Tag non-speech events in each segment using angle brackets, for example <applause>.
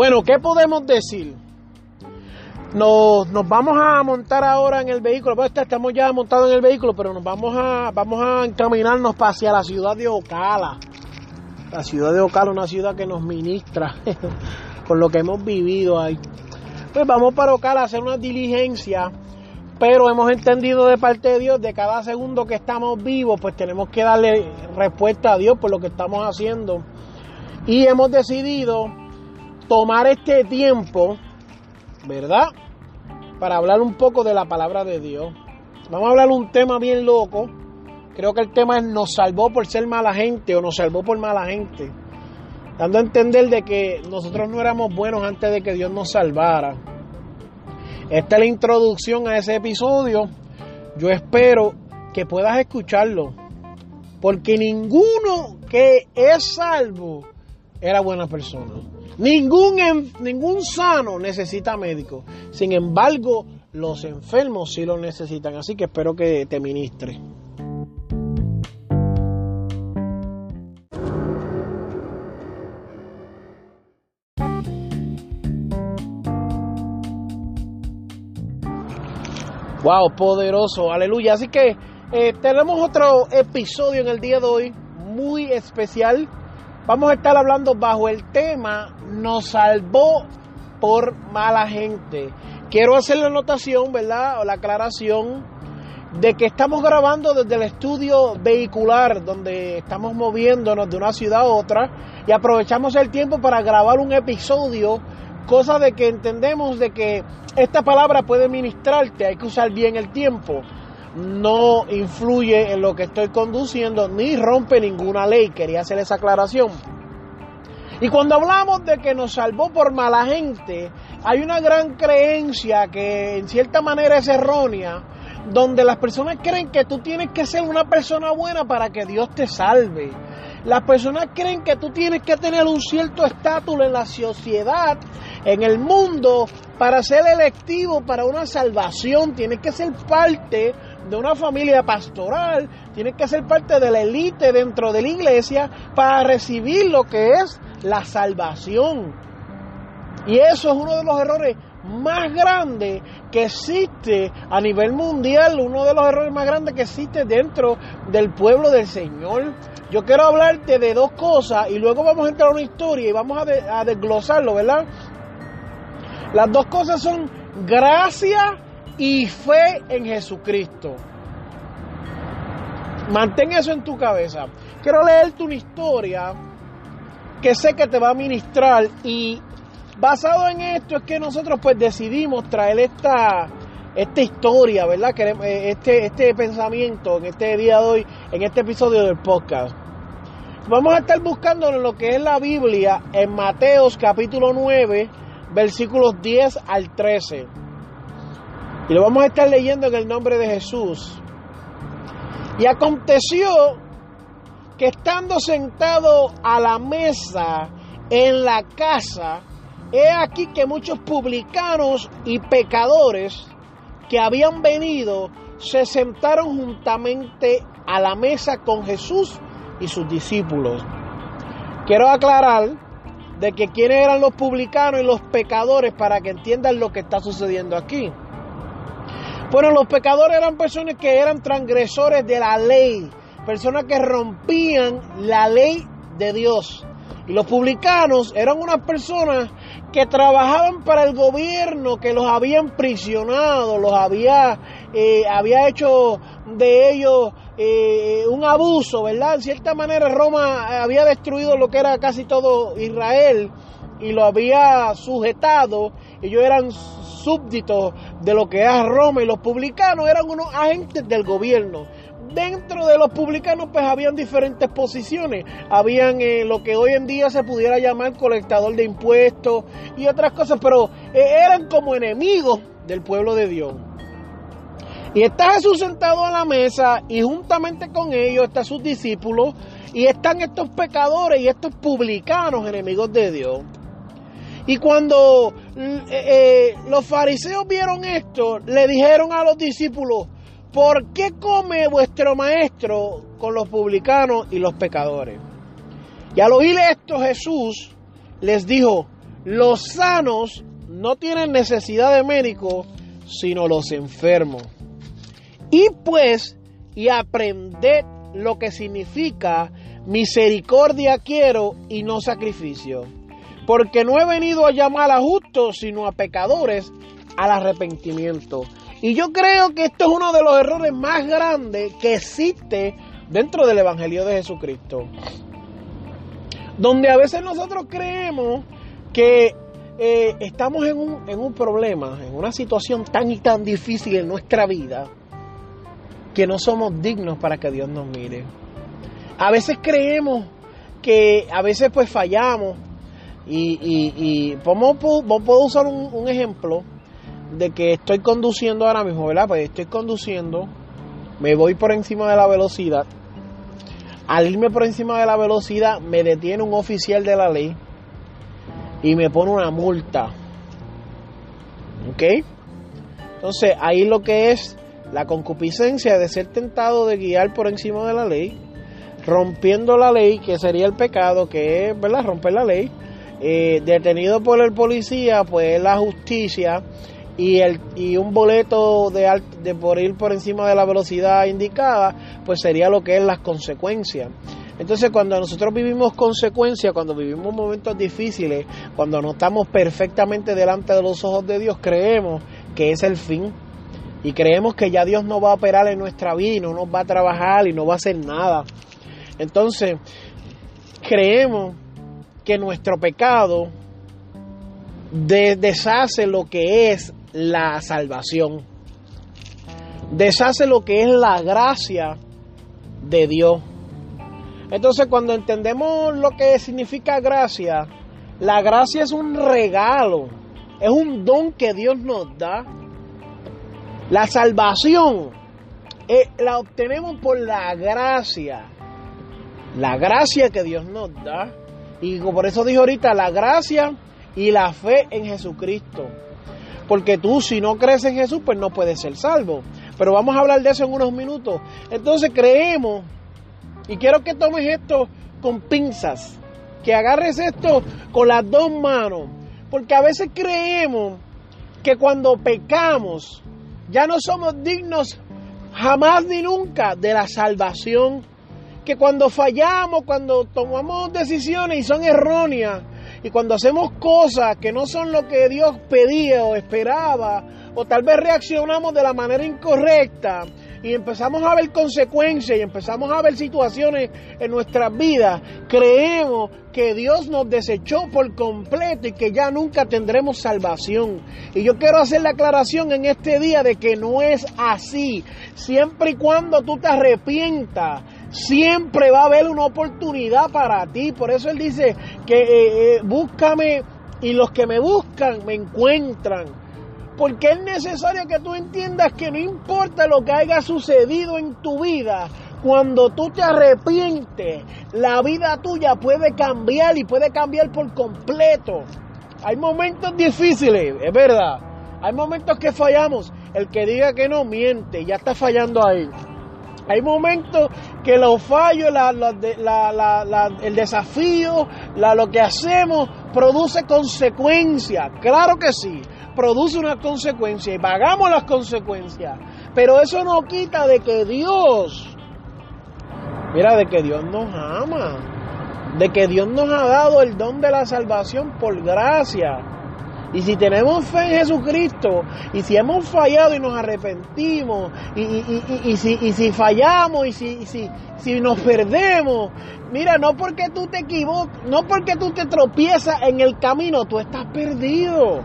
Bueno, ¿qué podemos decir? Nos, nos, vamos a montar ahora en el vehículo. Pues estamos ya montados en el vehículo, pero nos vamos a, vamos a encaminarnos hacia la ciudad de Ocala. La ciudad de Ocala, una ciudad que nos ministra <laughs> con lo que hemos vivido ahí. Pues vamos para Ocala a hacer una diligencia, pero hemos entendido de parte de Dios, de cada segundo que estamos vivos, pues tenemos que darle respuesta a Dios por lo que estamos haciendo. Y hemos decidido tomar este tiempo, ¿verdad? Para hablar un poco de la palabra de Dios. Vamos a hablar un tema bien loco. Creo que el tema es nos salvó por ser mala gente o nos salvó por mala gente. Dando a entender de que nosotros no éramos buenos antes de que Dios nos salvara. Esta es la introducción a ese episodio. Yo espero que puedas escucharlo. Porque ninguno que es salvo era buena persona. Ningún, ningún sano necesita médico. Sin embargo, los enfermos sí lo necesitan. Así que espero que te ministre. Wow, poderoso, aleluya. Así que eh, tenemos otro episodio en el día de hoy muy especial vamos a estar hablando bajo el tema nos salvó por mala gente. Quiero hacer la anotación, ¿verdad? O la aclaración de que estamos grabando desde el estudio vehicular donde estamos moviéndonos de una ciudad a otra y aprovechamos el tiempo para grabar un episodio, cosa de que entendemos de que esta palabra puede ministrarte, hay que usar bien el tiempo no influye en lo que estoy conduciendo ni rompe ninguna ley. Quería hacer esa aclaración. Y cuando hablamos de que nos salvó por mala gente, hay una gran creencia que en cierta manera es errónea, donde las personas creen que tú tienes que ser una persona buena para que Dios te salve. Las personas creen que tú tienes que tener un cierto estatus en la sociedad, en el mundo, para ser electivo para una salvación. Tienes que ser parte de una familia pastoral, tienes que ser parte de la élite dentro de la iglesia para recibir lo que es la salvación. Y eso es uno de los errores más grandes que existe a nivel mundial, uno de los errores más grandes que existe dentro del pueblo del Señor. Yo quiero hablarte de dos cosas y luego vamos a entrar a una historia y vamos a, desglosarlo, ¿verdad? Las dos cosas son gracia y fe en Jesucristo. Mantén eso en tu cabeza. Quiero leerte una historia que sé que te va a ministrar y basado en esto es que nosotros pues decidimos traer esta, esta historia, ¿verdad? Eh, este, este pensamiento en este día de hoy, en este episodio del podcast. Vamos a estar buscando lo que es la Biblia en Mateos capítulo 9, versículos 10 al 13. Y lo vamos a estar leyendo en el nombre de Jesús. Y aconteció que estando sentado a la mesa en la casa, he aquí que muchos publicanos y pecadores que habían venido se sentaron juntamente a la mesa con Jesús y sus discípulos. Quiero aclarar de que quiénes eran los publicanos y los pecadores para que entiendan lo que está sucediendo aquí. Bueno, los pecadores eran personas que eran transgresores de la ley, personas que rompían la ley de Dios. Y los publicanos eran unas personas que trabajaban para el gobierno, que los habían prisionado, los había, eh, había hecho de ellos eh, un abuso, ¿verdad? En cierta manera Roma había destruido lo que era casi todo Israel y lo había sujetado. Ellos eran súbditos de lo que era Roma y los publicanos eran unos agentes del gobierno. Dentro de los publicanos pues habían diferentes posiciones. Habían eh, lo que hoy en día se pudiera llamar colectador de impuestos y otras cosas, pero eh, eran como enemigos del pueblo de Dios. Y está Jesús sentado a la mesa y juntamente con ellos están sus discípulos y están estos pecadores y estos publicanos enemigos de Dios. Y cuando eh, eh, los fariseos vieron esto, le dijeron a los discípulos, ¿por qué come vuestro maestro con los publicanos y los pecadores? Y al oír esto Jesús les dijo, los sanos no tienen necesidad de médico, sino los enfermos. Y pues, y aprended lo que significa misericordia quiero y no sacrificio. Porque no he venido a llamar a justos, sino a pecadores al arrepentimiento. Y yo creo que esto es uno de los errores más grandes que existe dentro del Evangelio de Jesucristo. Donde a veces nosotros creemos que eh, estamos en un, en un problema, en una situación tan y tan difícil en nuestra vida, que no somos dignos para que Dios nos mire. A veces creemos que a veces pues fallamos y, y, y puedo, usar un, ejemplo de que estoy conduciendo ahora mismo, ¿verdad? Pues estoy conduciendo, me voy por encima de la velocidad. Al irme por encima de la velocidad me detiene un oficial de la ley y me pone una multa. ¿Ok? Entonces ahí lo que es la concupiscencia de ser tentado de guiar por encima de la ley, rompiendo la ley, que sería el pecado, que es, ¿verdad?, romper la ley, eh, detenido por el policía, pues la justicia, y, el, y un boleto de, de por ir por encima de la velocidad indicada, pues sería lo que es las consecuencias. Entonces cuando nosotros vivimos consecuencias, cuando vivimos momentos difíciles, cuando no estamos perfectamente delante de los ojos de Dios, creemos que es el fin y creemos que ya Dios no va a operar en nuestra vida y no nos va a trabajar y no va a hacer nada. Entonces, creemos que nuestro pecado deshace lo que es la salvación, deshace lo que es la gracia de Dios. Entonces, cuando entendemos lo que significa gracia, la gracia es un regalo, es un don que Dios nos da la salvación eh, la obtenemos por la gracia. La gracia que Dios nos da. Y por eso dijo ahorita, la gracia y la fe en Jesucristo. Porque tú si no crees en Jesús, pues no puedes ser salvo. Pero vamos a hablar de eso en unos minutos. Entonces creemos, y quiero que tomes esto con pinzas, que agarres esto con las dos manos. Porque a veces creemos que cuando pecamos, ya no somos dignos jamás ni nunca de la salvación. Que cuando fallamos, cuando tomamos decisiones y son erróneas, y cuando hacemos cosas que no son lo que Dios pedía o esperaba, o tal vez reaccionamos de la manera incorrecta, y empezamos a ver consecuencias y empezamos a ver situaciones en nuestras vidas, creemos que Dios nos desechó por completo y que ya nunca tendremos salvación. Y yo quiero hacer la aclaración en este día de que no es así. Siempre y cuando tú te arrepientas, siempre va a haber una oportunidad para ti. Por eso Él dice que eh, eh, búscame y los que me buscan me encuentran porque es necesario que tú entiendas que no importa lo que haya sucedido en tu vida, cuando tú te arrepientes, la vida tuya puede cambiar y puede cambiar por completo. Hay momentos difíciles, es verdad. Hay momentos que fallamos. El que diga que no miente, ya está fallando ahí. Hay momentos que los fallos, el desafío, lo que hacemos produce consecuencias. Claro que sí produce una consecuencia y pagamos las consecuencias. Pero eso no quita de que Dios, mira, de que Dios nos ama, de que Dios nos ha dado el don de la salvación por gracia. Y si tenemos fe en Jesucristo, y si hemos fallado y nos arrepentimos, y, si, si, fallamos, y, si, si, si nos perdemos, mira, no porque tú te equivocas, no porque tú te tropiezas en el camino, tú estás perdido.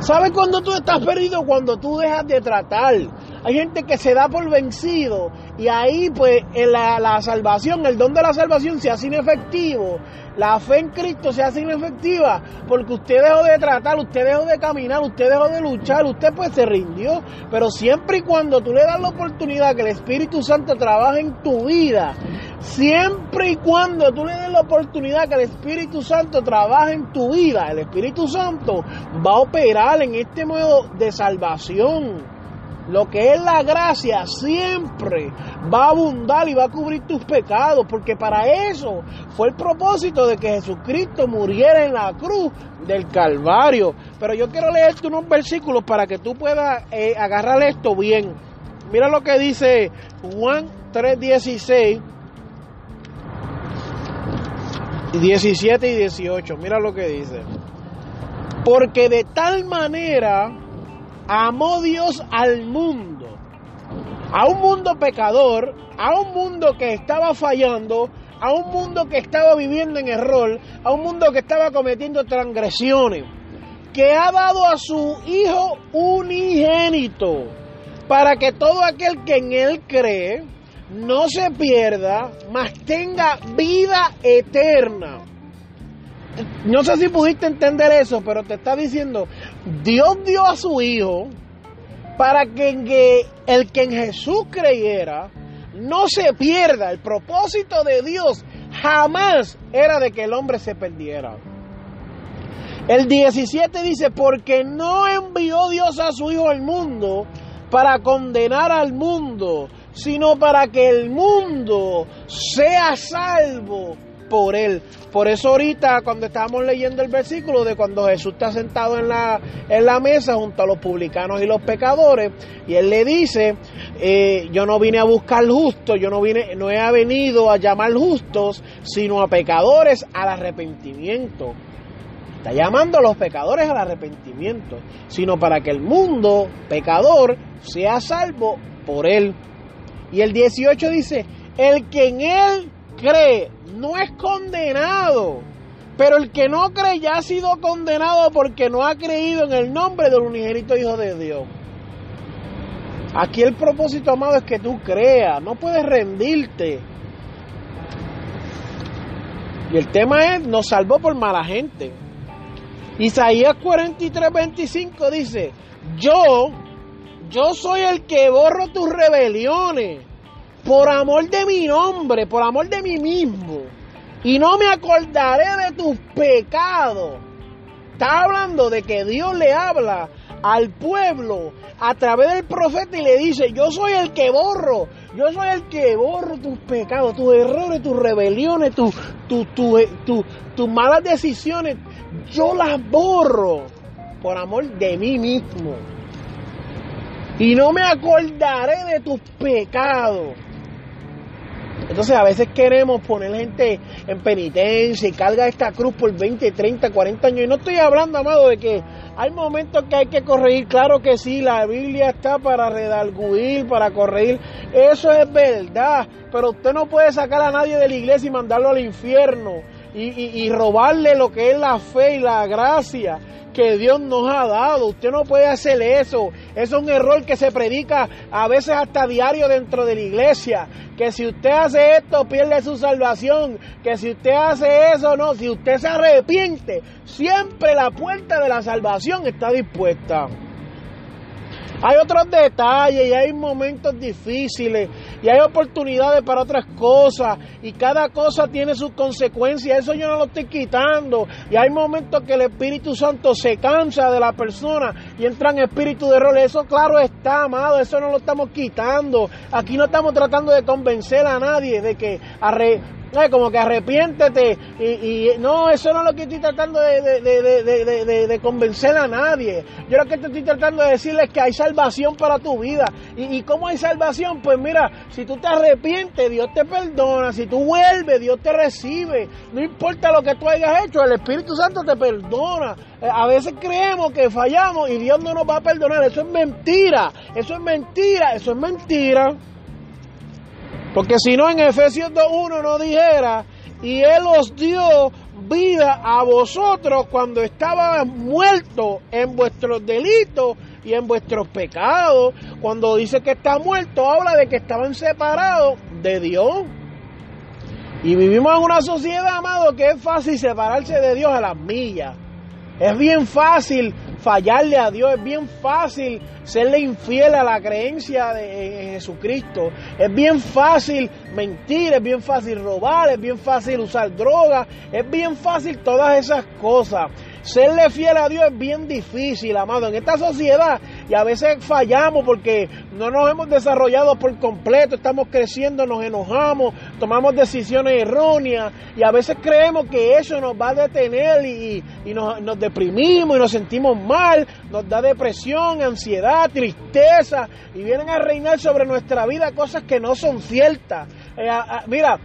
¿Sabes cuando tú estás perdido? Cuando tú dejas de tratar. Hay gente que se da por vencido y ahí pues la, la salvación, el don de la salvación se hace inefectivo. La fe en Cristo se hace inefectiva porque usted dejó de tratar, usted dejó de caminar, usted dejó de luchar, usted pues se rindió. Pero siempre y cuando tú le das la oportunidad que el Espíritu Santo trabaje en tu vida, siempre y cuando tú le des la oportunidad que el Espíritu Santo trabaje en tu vida, el Espíritu Santo va a operar en este modo de salvación. Lo que es la gracia siempre va a abundar y va a cubrir tus pecados, porque para eso fue el propósito de que Jesucristo muriera en la cruz del Calvario. Pero yo quiero leerte unos versículos para que tú puedas eh, agarrar esto bien. Mira lo que dice Juan 3:16, 17 y 18. Mira lo que dice. Porque de tal manera amó Dios al mundo, a un mundo pecador, a un mundo que estaba fallando, a un mundo que estaba viviendo en error, a un mundo que estaba cometiendo transgresiones, que ha dado a su Hijo unigénito, para que todo aquel que en Él cree no se pierda, mas tenga vida eterna. No sé si pudiste entender eso, pero te está diciendo, Dios dio a su Hijo para que el que en Jesús creyera no se pierda. El propósito de Dios jamás era de que el hombre se perdiera. El 17 dice, porque no envió Dios a su Hijo al mundo para condenar al mundo, sino para que el mundo sea salvo por él. Por eso ahorita cuando estábamos leyendo el versículo de cuando Jesús está sentado en la, en la mesa junto a los publicanos y los pecadores, y él le dice, eh, yo no vine a buscar justos, yo no vine, no he venido a llamar justos, sino a pecadores al arrepentimiento. Está llamando a los pecadores al arrepentimiento, sino para que el mundo pecador sea salvo por él. Y el 18 dice, el que en él cree no es condenado. Pero el que no cree ya ha sido condenado porque no ha creído en el nombre del unigénito Hijo de Dios. Aquí el propósito, amado, es que tú creas, no puedes rendirte. Y el tema es, nos salvó por mala gente. Isaías 43, 25 dice, yo, yo soy el que borro tus rebeliones por amor de mi nombre, por amor de mí mismo, y no me acordaré de tus pecados. Está hablando de que Dios le habla al pueblo a través del profeta y le dice, yo soy el que borro, yo soy el que borro tus pecados, tus errores, tus rebeliones, tus, tus malas decisiones, yo las borro por amor de mí mismo. Y no me acordaré de tus pecados. Entonces a veces queremos poner gente en penitencia y carga esta cruz por 20, 30, 40 años. Y no estoy hablando, amado, de que hay momentos que hay que corregir. Claro que sí, la Biblia está para redarguir, para corregir. Eso es verdad. Pero usted no puede sacar a nadie de la iglesia y mandarlo al infierno. Y, y robarle lo que es la fe y la gracia que Dios nos ha dado. Usted no puede hacer eso. Es un error que se predica a veces hasta diario dentro de la iglesia. Que si usted hace esto pierde su salvación. Que si usted hace eso no. Si usted se arrepiente, siempre la puerta de la salvación está dispuesta. Hay otros detalles y hay momentos difíciles y hay oportunidades para otras cosas y cada cosa tiene sus consecuencias. Eso yo no lo estoy quitando. Y hay momentos que el Espíritu Santo se cansa de la persona y entra en espíritu de error. Eso claro está, amado, eso no lo estamos quitando. Aquí no estamos tratando de convencer a nadie de que como que arrepiéntete y, no, eso no es lo que estoy tratando de, convencer a nadie. Yo lo que te estoy tratando de decirles es que hay salvación para tu vida. ¿Y, cómo hay salvación? Pues mira, si tú te arrepientes, Dios te perdona. Si tú vuelves, Dios te recibe. No importa lo que tú hayas hecho, el Espíritu Santo te perdona. Eh, a veces creemos que fallamos y Dios no nos va a perdonar. Eso es mentira. Eso es mentira. Eso es mentira. Porque si no, en Efesios 2.1 no dijera, y Él os dio vida a vosotros cuando estaban muertos en vuestros delitos y en vuestros pecados. Cuando dice que está muerto, habla de que estaban separados de Dios. Y vivimos en una sociedad, amado, que es fácil separarse de Dios a las millas. Es bien fácil fallarle a Dios, es bien fácil serle infiel a la creencia de Jesucristo, es bien fácil mentir, es bien fácil robar, es bien fácil usar drogas, es bien fácil todas esas cosas. Serle fiel a Dios es bien difícil, amado. En esta sociedad y a veces fallamos porque no nos hemos desarrollado por completo, estamos creciendo, nos enojamos, tomamos decisiones erróneas y a veces creemos que eso nos va a detener y, nos, nos, deprimimos y nos sentimos mal, nos da depresión, ansiedad, tristeza y vienen a reinar sobre nuestra vida cosas que no son ciertas. Eh, mira,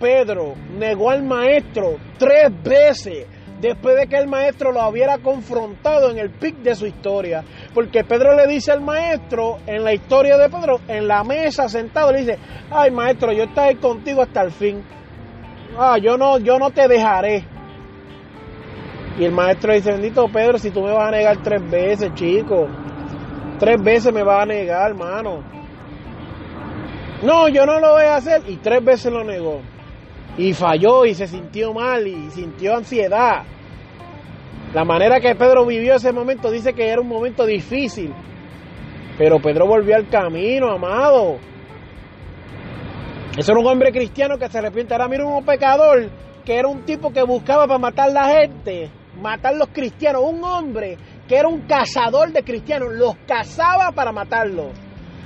Pedro negó al maestro tres veces después de que el maestro lo hubiera confrontado en el pic de su historia. Porque Pedro le dice al maestro, en la historia de Pedro, en la mesa sentado, le dice, ay maestro, yo estaré contigo hasta el fin. Ah, yo no, yo no te dejaré. Y el maestro dice, bendito Pedro, si tú me vas a negar tres veces, chico. Tres veces me vas a negar, hermano. No, yo no lo voy a hacer. Y tres veces lo negó. Y falló y se sintió mal y sintió ansiedad. La manera que Pedro vivió ese momento dice que era un momento difícil. Pero Pedro volvió al camino, amado. Eso era un hombre cristiano que se arrepiente. Ahora mira un pecador que era un tipo que buscaba para matar la gente, matar los cristianos. Un hombre que era un cazador de cristianos, los cazaba para matarlos.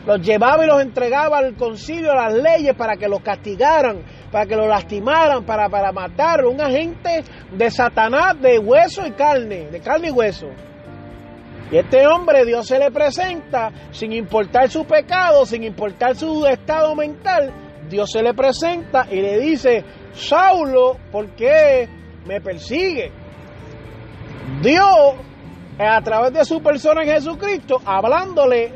Los llevaba y los entregaba al concilio, a las leyes para que los castigaran para que lo lastimaran, para, para matarlo. Un agente de Satanás de hueso y carne, de carne y hueso. Y este hombre Dios se le presenta sin importar su pecado, sin importar su estado mental. Dios se le presenta y le dice, Saulo, ¿por qué me persigue? Dios, a través de su persona en Jesucristo, hablándole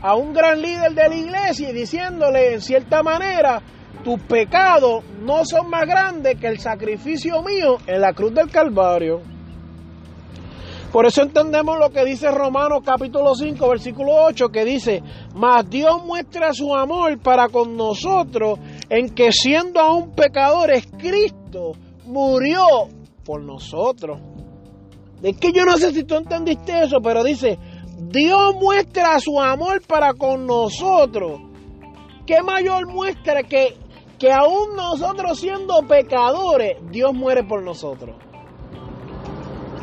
a un gran líder de la iglesia y diciéndole en cierta manera, tus pecados no son más grandes que el sacrificio mío en la cruz del Calvario. Por eso entendemos lo que dice Romanos capítulo 5, versículo 8, que dice, mas Dios muestra su amor para con nosotros en que siendo aún pecadores, Cristo murió por nosotros. Es que yo no sé si tú entendiste eso, pero dice, Dios muestra su amor para con nosotros. ¿Qué mayor muestra que que aún nosotros siendo pecadores, Dios muere por nosotros.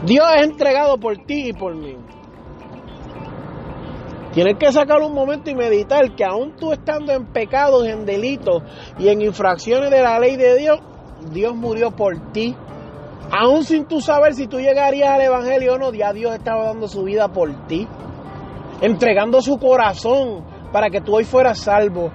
Dios es entregado por ti y por mí. Tienes que sacar un momento y meditar que aún tú estando en pecados, en delitos y en infracciones de la ley de Dios, Dios murió por ti. Aún sin tú saber si tú llegarías al Evangelio o no, ya Dios estaba dando su vida por ti. Entregando su corazón para que tú hoy fueras salvo.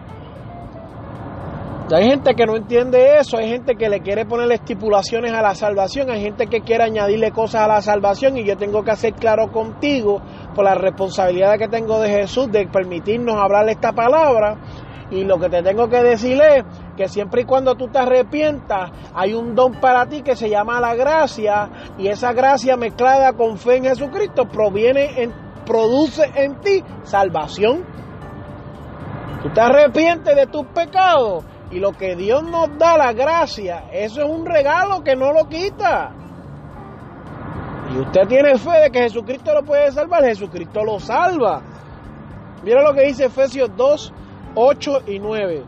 Hay gente que no entiende eso, hay gente que le quiere poner estipulaciones a la salvación, hay gente que quiere añadirle cosas a la salvación y yo tengo que hacer claro contigo por la responsabilidad que tengo de Jesús de permitirnos hablar esta palabra y lo que te tengo que decir es que siempre y cuando tú te arrepientas hay un don para ti que se llama la gracia y esa gracia mezclada con fe en Jesucristo proviene en, produce en ti salvación. Tú te arrepientes de tus pecados y lo que Dios nos da, la gracia, eso es un regalo que no lo quita. Y usted tiene fe de que Jesucristo lo puede salvar, Jesucristo lo salva. Mira lo que dice Efesios 2, 8 y 9.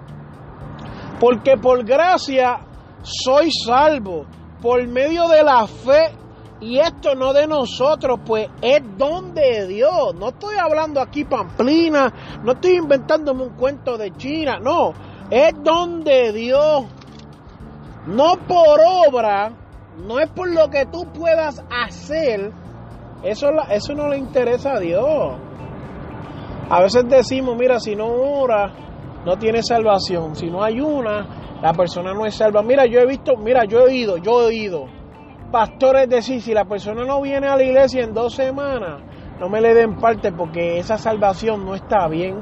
Porque por gracia soy salvo, por medio de la fe, y esto no de nosotros, pues es don de Dios. No estoy hablando aquí pamplina, no estoy inventándome un cuento de China, no es donde Dios. no por obra, no es por lo que tú puedas hacer, eso, eso no le interesa a Dios. A veces decimos, mira, si no ora, no tiene salvación. Si no hay una, la persona no es salva. Mira, yo he visto, mira, yo he oído, yo he oído pastores decir, si la persona no viene a la iglesia en dos semanas, no me le den parte porque esa salvación no está bien.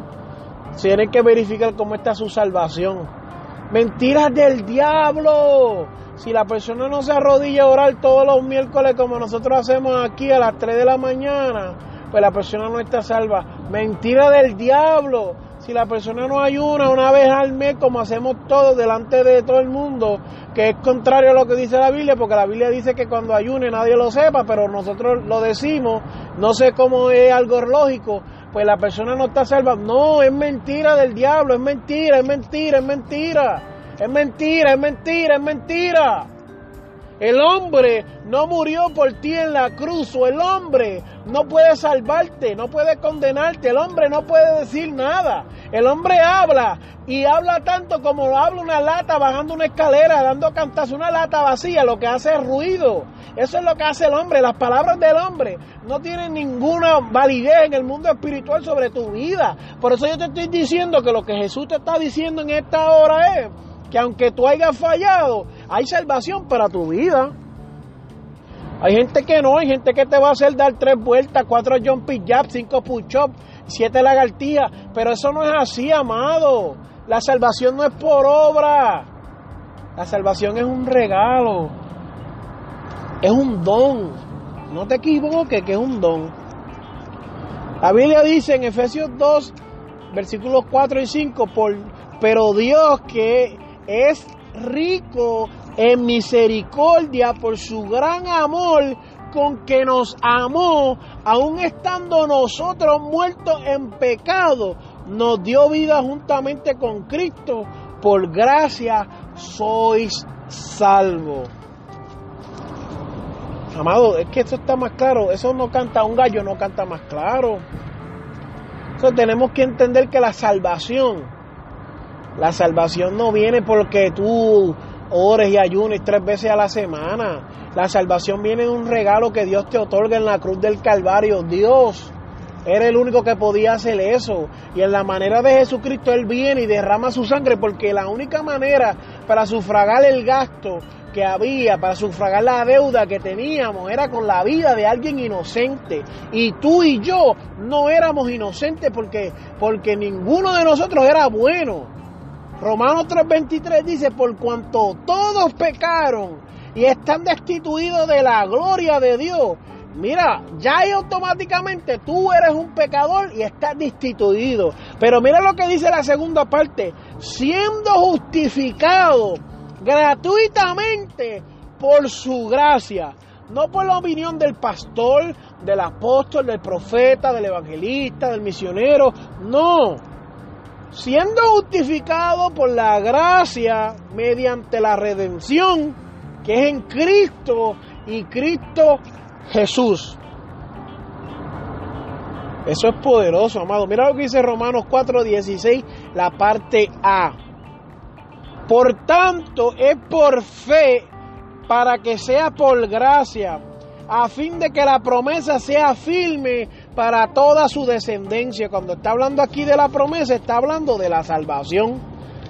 Tienen que verificar cómo está su salvación. Mentiras del diablo. Si la persona no se arrodilla a orar todos los miércoles como nosotros hacemos aquí a las 3 de la mañana, pues la persona no está salva. Mentira del diablo. Si la persona no ayuna una vez al mes como hacemos todos delante de todo el mundo, que es contrario a lo que dice la Biblia, porque la Biblia dice que cuando ayune nadie lo sepa, pero nosotros lo decimos, no sé cómo es algo lógico, pues la persona no está salva. No, es mentira del diablo, es mentira, es mentira, es mentira. Es mentira, es mentira, es mentira. El hombre no murió por ti en la cruz, o el hombre no puede salvarte, no puede condenarte, el hombre no puede decir nada. El hombre habla y habla tanto como habla una lata bajando una escalera, dando cantazo, una lata vacía, lo que hace es ruido. Eso es lo que hace el hombre. Las palabras del hombre no tienen ninguna validez en el mundo espiritual sobre tu vida. Por eso yo te estoy diciendo que lo que Jesús te está diciendo en esta hora es que aunque tú hayas fallado, hay salvación para tu vida. Hay gente que no, hay gente que te va a hacer dar tres vueltas, cuatro jumping jabs, cinco push-ups, siete lagartijas, pero eso no es así, amado. La salvación no es por obra. La salvación es un regalo. Es un don. No te equivoques que es un don. La Biblia dice en Efesios 2, versículos 4 y 5, por, pero Dios que es rico en misericordia por su gran amor con que nos amó, aun estando nosotros muertos en pecado, nos dio vida juntamente con Cristo. Por gracia sois salvos. Amado, es que esto está más claro. Eso no canta un gallo, no canta más claro. Entonces tenemos que entender que la salvación, la salvación no viene porque tú ores y ayunes tres veces a la semana. La salvación viene de un regalo que Dios te otorga en la cruz del Calvario. Dios era el único que podía hacer eso. Y en la manera de Jesucristo Él viene y derrama su sangre porque la única manera para sufragar el gasto que había, para sufragar la deuda que teníamos, era con la vida de alguien inocente. Y tú y yo no éramos inocentes porque, porque ninguno de nosotros era bueno. Romanos 3:23 dice, por cuanto todos pecaron y están destituidos de la gloria de Dios, mira, ya ahí automáticamente tú eres un pecador y estás destituido. Pero mira lo que dice la segunda parte, siendo justificado gratuitamente por su gracia, no por la opinión del pastor, del apóstol, del profeta, del evangelista, del misionero, no siendo justificado por la gracia mediante la redención que es en Cristo y Cristo Jesús. Eso es poderoso, amado. Mira lo que dice Romanos 4:16, la parte A. Por tanto, es por fe para que sea por gracia, a fin de que la promesa sea firme para toda su descendencia. Cuando está hablando aquí de la promesa, está hablando de la salvación.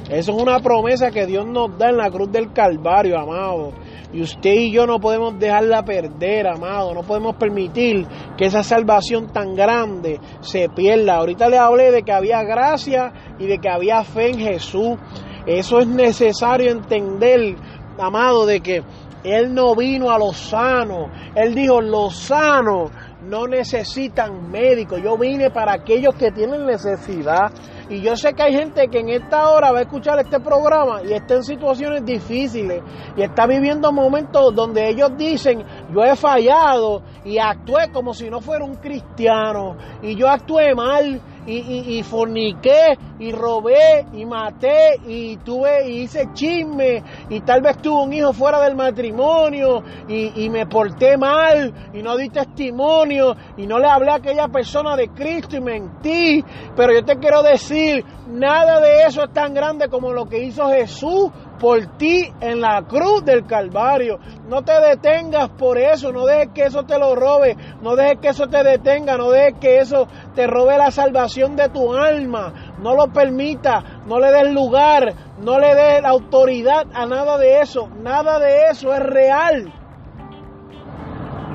Eso es una promesa que Dios nos da en la cruz del Calvario, amado. Y usted y yo no podemos dejarla perder, amado. No podemos permitir que esa salvación tan grande se pierda. Ahorita le hablé de que había gracia y de que había fe en Jesús. Eso es necesario entender, amado, de que Él no vino a los sanos. Él dijo, los sanos no necesitan médicos. Yo vine para aquellos que tienen necesidad. Y yo sé que hay gente que en esta hora va a escuchar este programa y está en situaciones difíciles y está viviendo momentos donde ellos dicen, yo he fallado y actué como si no fuera un cristiano y yo actué mal y, forniqué y robé y maté y tuve y hice chisme y tal vez tuve un hijo fuera del matrimonio y, y me porté mal y no di testimonio y no le hablé a aquella persona de Cristo y mentí. Pero yo te quiero decir, nada de eso es tan grande como lo que hizo Jesús por ti en la cruz del Calvario. No te detengas por eso, no dejes que eso te lo robe, no dejes que eso te detenga, no dejes que eso te robe la salvación de tu alma. No lo permita, no le des lugar, no le des autoridad a nada de eso. Nada de eso es real.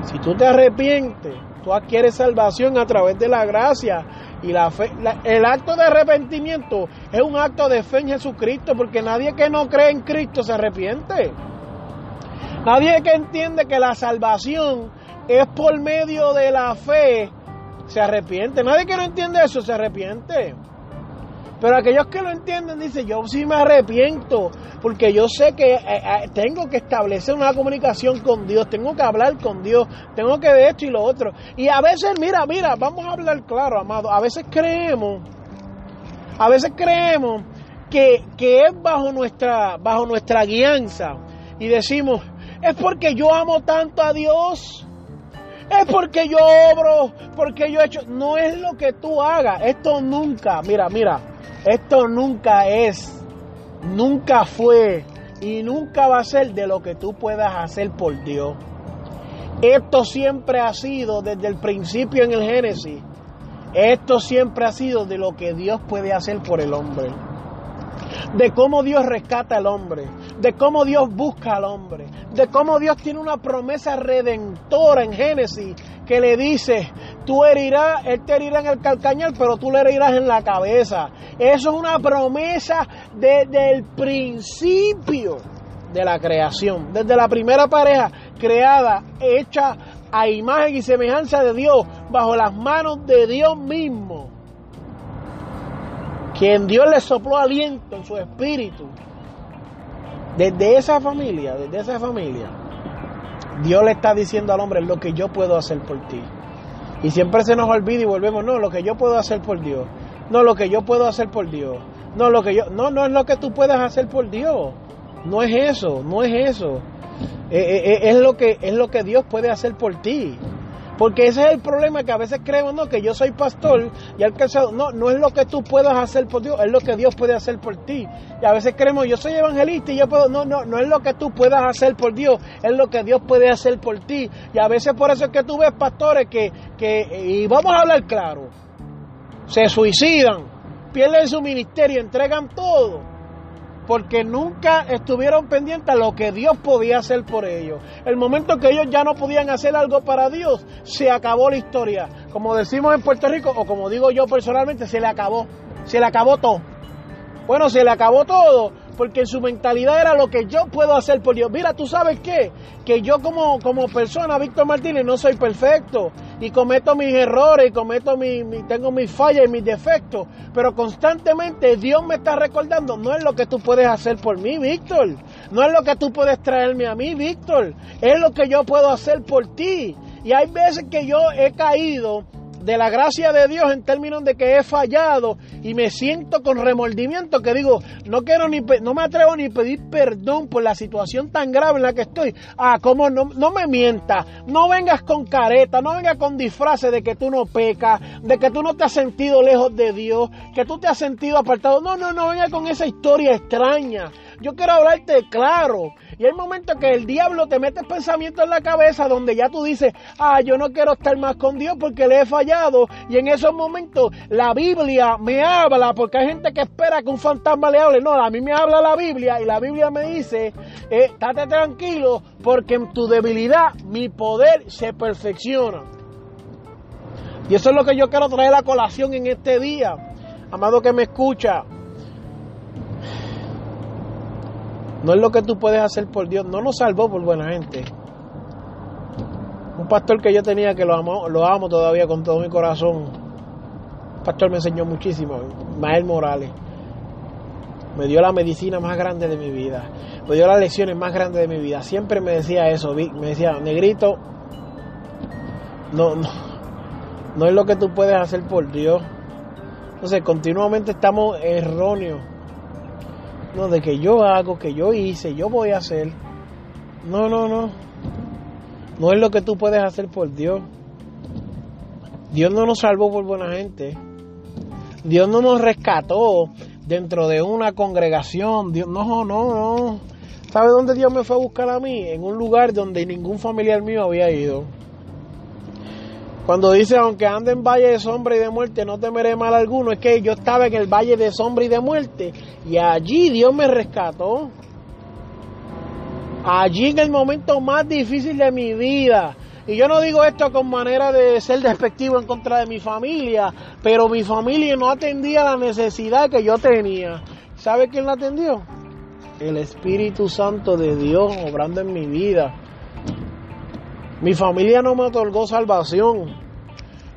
Si tú te arrepientes, tú adquieres salvación a través de la gracia y la fe. el acto de arrepentimiento es un acto de fe en Jesucristo, porque nadie que no cree en Cristo se arrepiente. Nadie que entiende que la salvación es por medio de la fe se arrepiente. Nadie que no entiende eso se arrepiente. Pero aquellos que lo entienden dicen, yo sí me arrepiento, porque yo sé que eh, eh, tengo que establecer una comunicación con Dios, tengo que hablar con Dios, tengo que de esto y lo otro. Y a veces, mira, mira, vamos a hablar claro, amado, a veces creemos, a veces creemos que, que es bajo nuestra, bajo nuestra guianza y decimos, es porque yo amo tanto a Dios es porque yo obro, porque yo he hecho. No es lo que tú hagas. Esto nunca, mira, mira, esto nunca es, nunca fue y nunca va a ser de lo que tú puedas hacer por Dios. Esto siempre ha sido desde el principio en el Génesis. Esto siempre ha sido de lo que Dios puede hacer por el hombre de cómo Dios rescata al hombre, de cómo Dios busca al hombre, de cómo Dios tiene una promesa redentora en Génesis que le dice, tú herirás, él te herirá en el calcañal, pero tú le herirás en la cabeza. Eso es una promesa desde el principio de la creación, desde la primera pareja creada, hecha a imagen y semejanza de Dios, bajo las manos de Dios mismo quien Dios le sopló aliento en su espíritu, desde esa familia, desde esa familia, Dios le está diciendo al hombre lo que yo puedo hacer por ti. Y siempre se nos olvida y volvemos, no, lo que yo puedo hacer por Dios. No, lo que yo puedo hacer por Dios. No, lo que yo, no, no es lo que tú puedas hacer por Dios. No es eso, no es eso. Eh, eh, eh, es, lo que, es lo que Dios puede hacer por ti. Porque ese es el problema que a veces creemos, no, que yo soy pastor y alcanzado. No, no es lo que tú puedas hacer por Dios, es lo que Dios puede hacer por ti. Y a veces creemos, yo soy evangelista y yo puedo. No, no, no es lo que tú puedas hacer por Dios, es lo que Dios puede hacer por ti. Y a veces por eso es que tú ves pastores que, que y vamos a hablar claro, se suicidan, pierden su ministerio, entregan todo porque nunca estuvieron pendientes a lo que Dios podía hacer por ellos. El momento que ellos ya no podían hacer algo para Dios, se acabó la historia. Como decimos en Puerto Rico, o como digo yo personalmente, se le acabó. Se le acabó todo. Bueno, se le acabó todo porque su mentalidad era lo que yo puedo hacer por Dios. Mira, tú sabes qué, que yo como, como persona, Víctor Martínez, no soy perfecto y cometo mis errores y cometo mi, tengo mis fallas y mis defectos, pero constantemente Dios me está recordando, no es lo que tú puedes hacer por mí, Víctor, no es lo que tú puedes traerme a mí, Víctor, es lo que yo puedo hacer por ti. Y hay veces que yo he caído de la gracia de Dios en términos de que he fallado y me siento con remordimiento que digo, no quiero ni, no me atrevo ni pedir perdón por la situación tan grave en la que estoy. Ah, como no, no me mientas, no vengas con careta, no vengas con disfraces de que tú no pecas, de que tú no te has sentido lejos de Dios, que tú te has sentido apartado. No, no, no vengas con esa historia extraña. Yo quiero hablarte claro. Y hay momentos que el diablo te mete pensamientos en la cabeza donde ya tú dices, ah, yo no quiero estar más con Dios porque le he fallado. Y en esos momentos la Biblia me habla, porque hay gente que espera que un fantasma le hable. No, a mí me habla la Biblia y la Biblia me dice, eh, estate tranquilo porque en tu debilidad mi poder se perfecciona. Y eso es lo que yo quiero traer a colación en este día. Amado que me escucha, No es lo que tú puedes hacer por Dios. No nos salvó por buena gente. Un pastor que yo tenía que lo amo, lo amo todavía con todo mi corazón. Un pastor me enseñó muchísimo. Mael Morales. Me dio la medicina más grande de mi vida. Me dio las lecciones más grandes de mi vida. Siempre me decía eso. Me decía, negrito, no, no, no es lo que tú puedes hacer por Dios. Entonces, continuamente estamos erróneos no, de que yo hago, que yo hice, yo voy a hacer. No, no, no. No es lo que tú puedes hacer por Dios. Dios no nos salvó por buena gente. Dios no nos rescató dentro de una congregación. Dios, no, no, no. ¿Sabe dónde Dios me fue a buscar a mí? En un lugar donde ningún familiar mío había ido. Cuando dice, aunque ande en valle de sombra y de muerte, no temeré mal alguno, es que yo estaba en el valle de sombra y de muerte y allí Dios me rescató. Allí en el momento más difícil de mi vida. Y yo no digo esto con manera de ser despectivo en contra de mi familia, pero mi familia no atendía la necesidad que yo tenía. ¿Sabe quién la atendió? El Espíritu Santo de Dios obrando en mi vida. Mi familia no me otorgó salvación.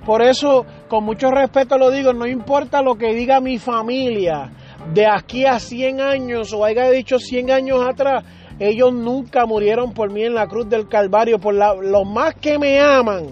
Por eso, con mucho respeto lo digo, no importa lo que diga mi familia, de aquí a 100 años o haya dicho 100 años atrás, ellos nunca murieron por mí en la cruz del Calvario, por los más que me aman.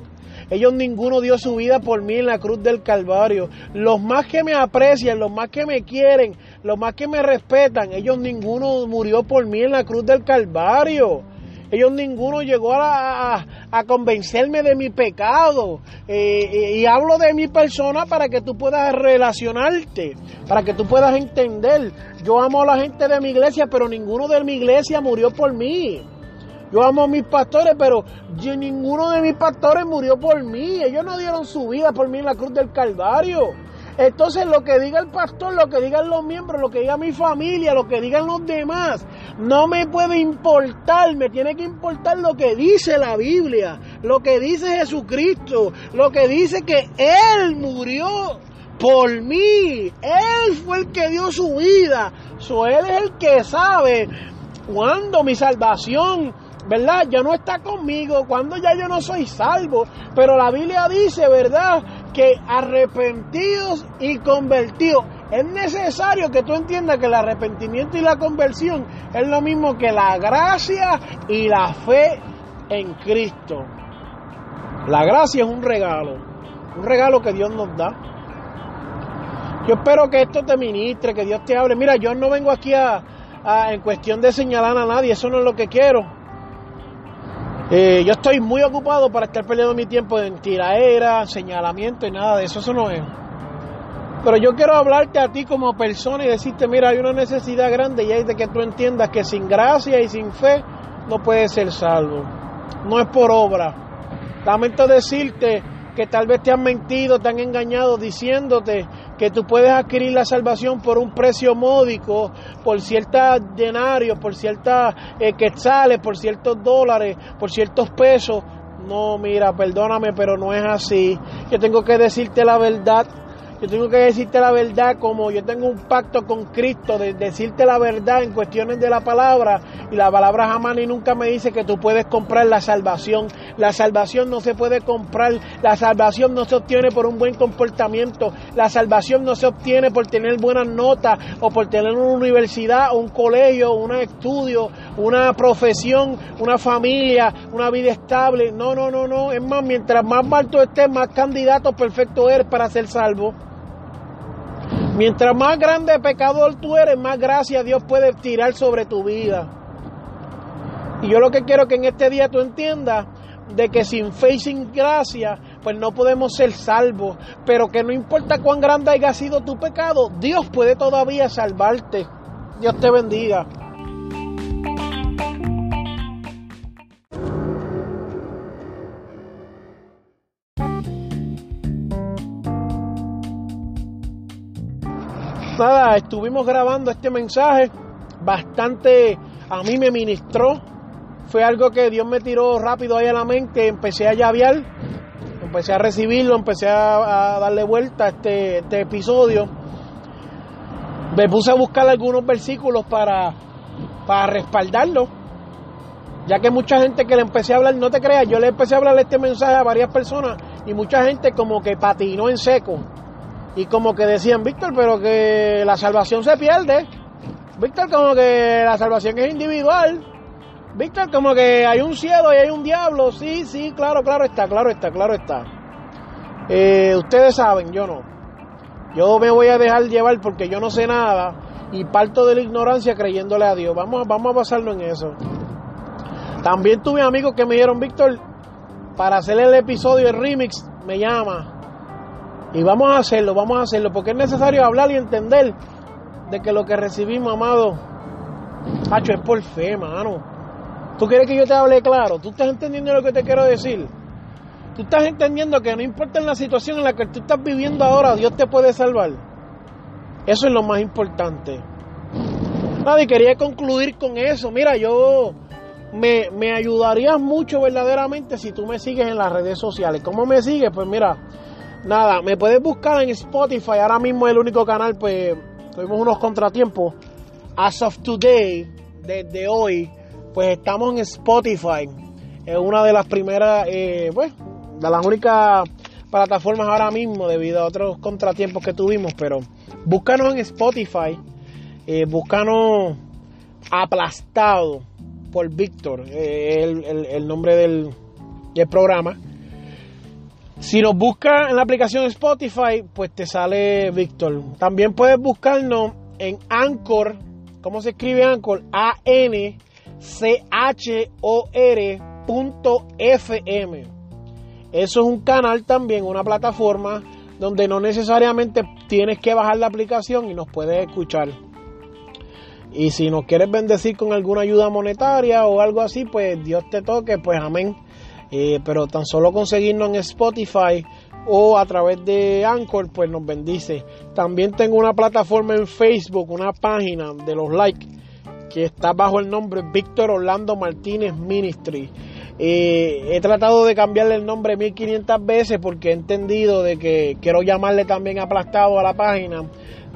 Ellos ninguno dio su vida por mí en la cruz del Calvario. Los más que me aprecian, los más que me quieren, los más que me respetan, ellos ninguno murió por mí en la cruz del Calvario. Ellos ninguno llegó a, convencerme de mi pecado. Eh, eh, y hablo de mi persona para que tú puedas relacionarte, para que tú puedas entender. Yo amo a la gente de mi iglesia, pero ninguno de mi iglesia murió por mí. Yo amo a mis pastores, pero ninguno de mis pastores murió por mí. Ellos no dieron su vida por mí en la cruz del Calvario. Entonces lo que diga el pastor, lo que digan los miembros, lo que diga mi familia, lo que digan los demás, no me puede importar, me tiene que importar lo que dice la Biblia, lo que dice Jesucristo, lo que dice que Él murió por mí, Él fue el que dio su vida, so, Él es el que sabe cuándo mi salvación ¿verdad? Ya no está conmigo, cuando ya yo no soy salvo. Pero la Biblia dice, ¿verdad? Que arrepentidos y convertidos. Es necesario que tú entiendas que el arrepentimiento y la conversión es lo mismo que la gracia y la fe en Cristo. La gracia es un regalo, un regalo que Dios nos da. Yo espero que esto te ministre, que Dios te hable. Mira, yo no vengo aquí a, en cuestión de señalar a nadie, eso no es lo que quiero. Eh, yo estoy muy ocupado para estar perdiendo mi tiempo en tiraera, señalamiento y nada de eso, eso no es. Pero yo quiero hablarte a ti como persona y decirte, mira, hay una necesidad grande y es de que tú entiendas que sin gracia y sin fe no puedes ser salvo. No es por obra. Lamento decirte que tal vez te han mentido, te han engañado diciéndote que tú puedes adquirir la salvación por un precio módico, por ciertos denarios, por ciertas eh, quetzales, por ciertos dólares, por ciertos pesos. No, mira, perdóname, pero no es así. Yo tengo que decirte la verdad yo tengo que decirte la verdad como yo tengo un pacto con Cristo de decirte la verdad en cuestiones de la palabra y la palabra jamás ni nunca me dice que tú puedes comprar la salvación. La salvación no se puede comprar, la salvación no se obtiene por un buen comportamiento, la salvación no se obtiene por tener buenas notas o por tener una universidad o un colegio, un estudio, una profesión, una familia, una vida estable. No, no, no, no. Es más, mientras más mal tú estés, más candidato perfecto eres para ser salvo. Mientras más grande pecador tú eres, más gracia Dios puede tirar sobre tu vida. Y yo lo que quiero que en este día tú entiendas de que sin fe y sin gracia, pues no podemos ser salvos. Pero que no importa cuán grande haya sido tu pecado, Dios puede todavía salvarte. Dios te bendiga. Nada, estuvimos grabando este mensaje bastante, a mí me ministró, fue algo que Dios me tiró rápido ahí a la mente, empecé a llavear, empecé a recibirlo, empecé a, darle vuelta a este, este, episodio, me puse a buscar algunos versículos para, para respaldarlo, ya que mucha gente que le empecé a hablar, no te creas, yo le empecé a hablar este mensaje a varias personas y mucha gente como que patinó en seco y como que decían, Víctor, pero que la salvación se pierde. Víctor, como que la salvación es individual. Víctor, como que hay un cielo y hay un diablo. Sí, sí, claro, claro está, claro está, claro está. Eh, ustedes saben, yo no. Yo me voy a dejar llevar porque yo no sé nada y parto de la ignorancia creyéndole a Dios. Vamos, vamos a basarlo en eso. También tuve amigos que me dijeron, Víctor, para hacer el episodio, el remix, me llama y vamos a hacerlo, vamos a hacerlo, porque es necesario hablar y entender de que lo que recibimos, amado, Pacho, es por fe, mano. ¿Tú quieres que yo te hable claro? ¿Tú estás entendiendo lo que te quiero decir? ¿Tú estás entendiendo que no importa la situación en la que tú estás viviendo ahora, Dios te puede salvar? Eso es lo más importante. Nadie quería concluir con eso. Mira, yo me, me ayudarías mucho verdaderamente si tú me sigues en las redes sociales. ¿Cómo me sigues? Pues mira, nada, me puedes buscar en Spotify. Ahora mismo el único canal, pues tuvimos unos contratiempos. As of today, desde hoy, pues estamos en Spotify. Es una de las primeras, eh, pues, de las únicas plataformas ahora mismo debido a otros contratiempos que tuvimos. Pero búscanos en Spotify. Eh, búscanos aplastado por Víctor, eh, el, nombre del programa. Si nos buscas en la aplicación Spotify, pues te sale Víctor. También puedes buscarnos en Anchor. ¿Cómo se escribe Anchor? A-N-C-H-O-R.fm. Eso es un canal también, una plataforma donde no necesariamente tienes que bajar la aplicación y nos puedes escuchar. Y si nos quieres bendecir con alguna ayuda monetaria o algo así, pues Dios te toque, pues amén. Eh, pero tan solo conseguirnos en Spotify o a través de Anchor, pues nos bendice. También tengo una plataforma en Facebook, una página de los likes, que está bajo el nombre Víctor Orlando Martínez Ministry. Eh, he tratado de cambiarle el nombre 1500 veces porque he entendido de que quiero llamarle también aplastado a la página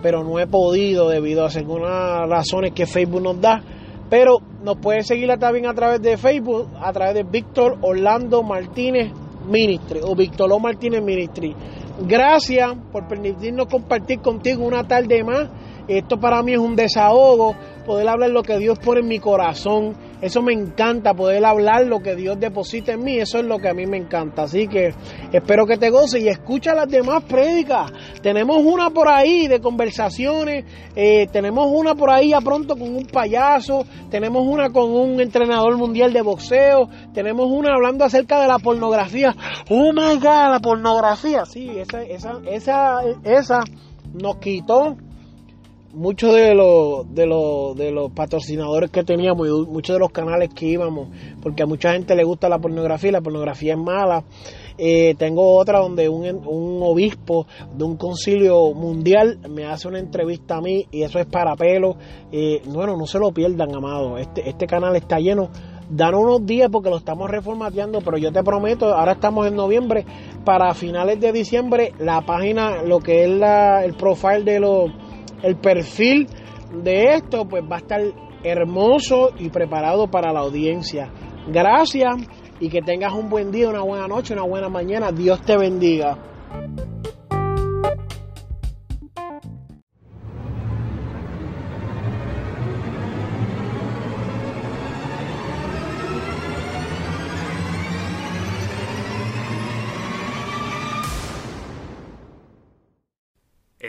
pero no he podido debido a algunas razones que Facebook nos da. Pero nos pueden seguir también a través de Facebook, a través de Víctor Orlando Martínez Ministry o Víctor. Martínez Ministry. Gracias por permitirnos compartir contigo una tarde más. Esto para mí es un desahogo, poder hablar lo que Dios pone en mi corazón eso me encanta, poder hablar lo que Dios deposita en mí. Eso es lo que a mí me encanta. Así que espero que te goces y escucha las demás prédicas. Tenemos una por ahí de conversaciones. Eh, tenemos una por ahí a pronto con un payaso. Tenemos una con un entrenador mundial de boxeo. Tenemos una hablando acerca de la pornografía. Oh my God, la pornografía. Sí, esa, esa, esa, esa nos quitó muchos de los, de los, de los patrocinadores que teníamos y muchos de los canales que íbamos, porque a mucha gente le gusta la pornografía, la pornografía es mala. Eh, tengo otra donde un, un, obispo de un concilio mundial me hace una entrevista a mí y eso es para pelo. Eh, bueno, no se lo pierdan, amado. Este, este canal está lleno. Dan unos días porque lo estamos reformateando, pero yo te prometo, ahora estamos en noviembre, para finales de diciembre, la página, lo que es la, el profile de los el perfil de esto pues va a estar hermoso y preparado para la audiencia. Gracias y que tengas un buen día, una buena noche, una buena mañana. Dios te bendiga.